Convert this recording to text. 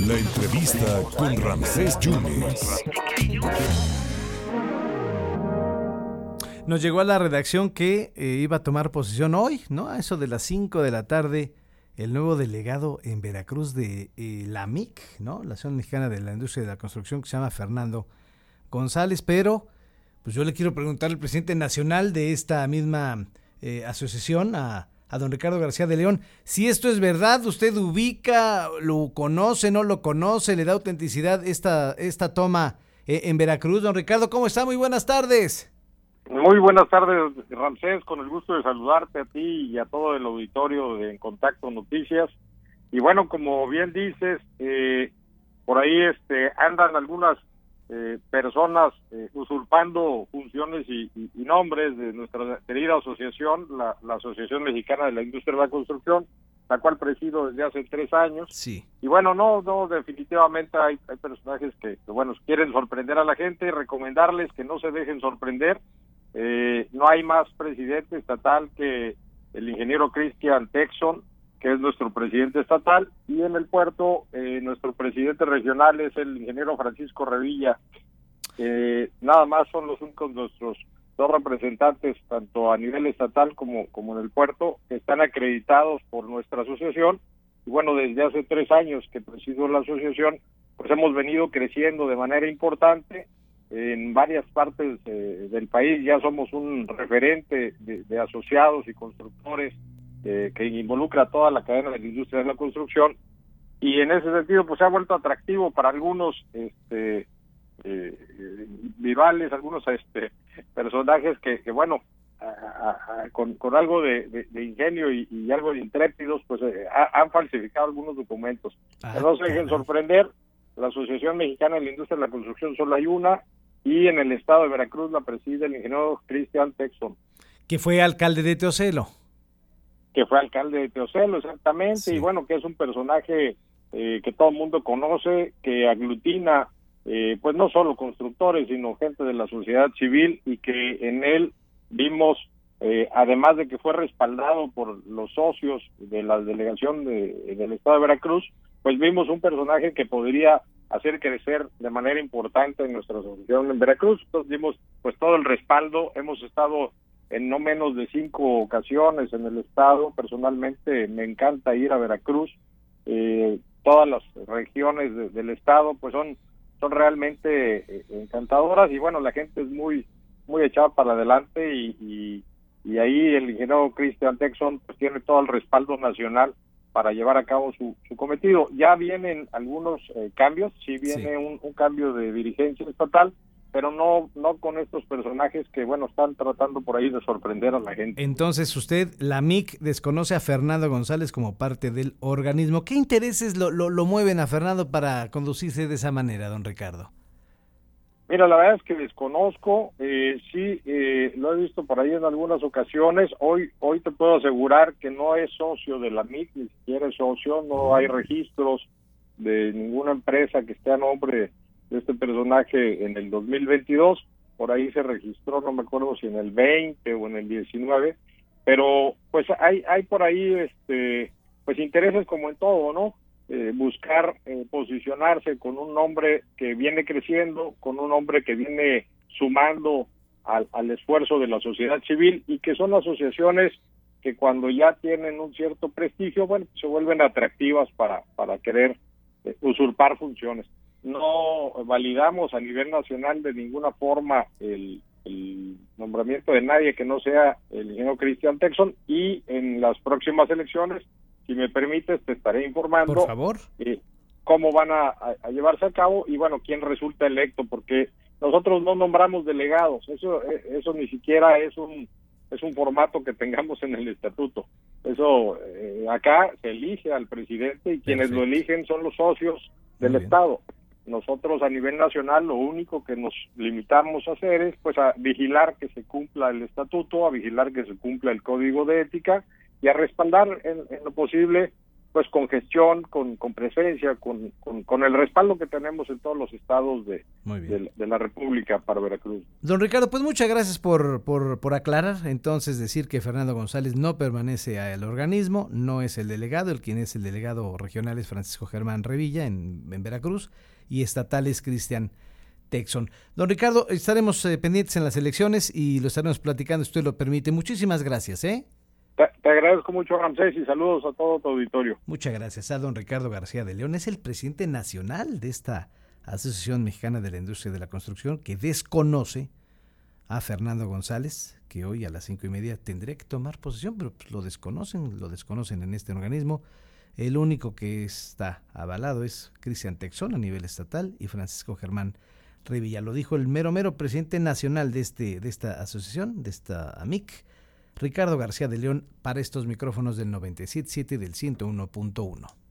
La entrevista con Ramsés Yunes. Nos llegó a la redacción que eh, iba a tomar posición hoy, ¿no? A eso de las 5 de la tarde, el nuevo delegado en Veracruz de eh, la MIC, ¿no? La Asociación Mexicana de la Industria de la Construcción, que se llama Fernando González, pero pues yo le quiero preguntar al presidente nacional de esta misma eh, asociación, a a don Ricardo García de León. Si esto es verdad, usted ubica, lo conoce, no lo conoce, le da autenticidad esta, esta toma eh, en Veracruz. Don Ricardo, ¿cómo está? Muy buenas tardes. Muy buenas tardes, Ramsés, con el gusto de saludarte a ti y a todo el auditorio de En Contacto Noticias. Y bueno, como bien dices, eh, por ahí este andan algunas eh, personas eh, usurpando funciones y, nombres de nuestra querida asociación, la, Asociación Mexicana de la Industria de la Construcción, la cual presido desde hace tres años. Sí. Y bueno, no, no, definitivamente hay, hay personajes que, bueno, quieren sorprender a la gente, recomendarles que no se dejen sorprender. Eh, no hay más presidente estatal que el ingeniero Christian Texon, que es nuestro presidente estatal, y en el puerto eh, nuestro presidente regional es el ingeniero Francisco Revilla. nada más son los únicos nuestros dos representantes, tanto a nivel estatal como, como en el puerto, que están acreditados por nuestra asociación. Y bueno, desde hace tres años que presido la asociación, pues hemos venido creciendo de manera importante en varias partes eh, del país. Ya somos un referente de asociados y constructores eh, que involucra a toda la cadena de la industria de la construcción. Y en ese sentido pues se ha vuelto atractivo para algunos este eh, rivales algunos este personajes que, bueno con, con algo de, ingenio y, algo de intrépidos pues eh, han falsificado algunos documentos. Ah, no se dejen sorprender la Asociación Mexicana de la Industria de la Construcción solo hay una y en el estado de Veracruz la preside el ingeniero Cristian Texon. Que fue alcalde de Teocelo que fue alcalde de Teocelo, exactamente, y bueno, que es un personaje eh, que todo el mundo conoce, que aglutina, eh, pues no solo constructores, sino gente de la sociedad civil, y que en él vimos, eh, además de que fue respaldado por los socios de la delegación de, del Estado de Veracruz, pues vimos un personaje que podría hacer crecer de manera importante en nuestra asociación en Veracruz. Entonces vimos pues todo el respaldo, hemos estado en no menos de cinco ocasiones en el estado. Personalmente me encanta ir a Veracruz. Eh, todas las regiones del estado pues son son realmente eh, encantadoras y bueno la gente es muy muy echada para adelante y, y, ahí el ingeniero Christian Texon pues tiene todo el respaldo nacional para llevar a cabo su, su cometido. Ya vienen algunos eh, cambios, sí viene Un, un, cambio de dirigencia estatal, pero no no con estos personajes que bueno están tratando por ahí de sorprender a la gente. Entonces usted, la MIC, desconoce a Fernando González como parte del organismo. ¿Qué intereses lo, lo, mueven a Fernando para conducirse de esa manera, don Ricardo? Mira, la verdad es que desconozco, eh, sí, eh, lo he visto por ahí en algunas ocasiones. Hoy, hoy te puedo asegurar que no es socio de la MIC, ni siquiera es socio, no hay registros de ninguna empresa que esté a nombre de este personaje en el 2022, por ahí se registró, no me acuerdo si en el 20 o en el 19, pero pues hay hay por ahí este pues intereses como en todo, ¿no? Eh, buscar eh, posicionarse con un nombre que viene creciendo, con un nombre que viene sumando al, al esfuerzo de la sociedad civil y que son asociaciones que cuando ya tienen un cierto prestigio, bueno, se vuelven atractivas para, para querer eh, usurpar funciones no validamos a nivel nacional de ninguna forma el, nombramiento de nadie que no sea el ingeniero Cristian Texon y en las próximas elecciones, si me permites, te estaré informando. Por favor. Eh, cómo van a, llevarse a cabo y bueno, quién resulta electo, porque nosotros no nombramos delegados, eso eh, eso ni siquiera es un es un formato que tengamos en el estatuto. Eso eh, acá se elige al presidente y quienes lo eligen son los socios del Estado. Nosotros a nivel nacional lo único que nos limitamos a hacer es pues a vigilar que se cumpla el estatuto, a vigilar que se cumpla el código de ética y a respaldar en, lo posible pues con gestión, con, con presencia, con, con, el respaldo que tenemos en todos los estados de, de, la República para Veracruz. Don Ricardo, pues muchas gracias por, por, por, aclarar, entonces decir que Fernando González no permanece al organismo, no es el delegado, el quien es el delegado regional es Francisco Germán Revilla en, en Veracruz y estatal es Cristian Texon. Don Ricardo, estaremos eh, pendientes en las elecciones y lo estaremos platicando, si usted lo permite. Muchísimas gracias, ¿eh? Te, agradezco mucho, Ramsés, y saludos a todo tu auditorio. Muchas gracias a don Ricardo García de León. Es el presidente nacional de esta Asociación Mexicana de la Industria de la Construcción que desconoce a Fernando González, que hoy a las cinco y media tendría que tomar posesión, pero pues, lo desconocen, lo desconocen en este organismo. El único que está avalado es Cristian Texón a nivel estatal y Francisco Germán Revilla. Lo dijo el mero mero presidente nacional de, este, de esta asociación, de esta AMIC, Ricardo García de León, para estos micrófonos del 97.7 del 101.1.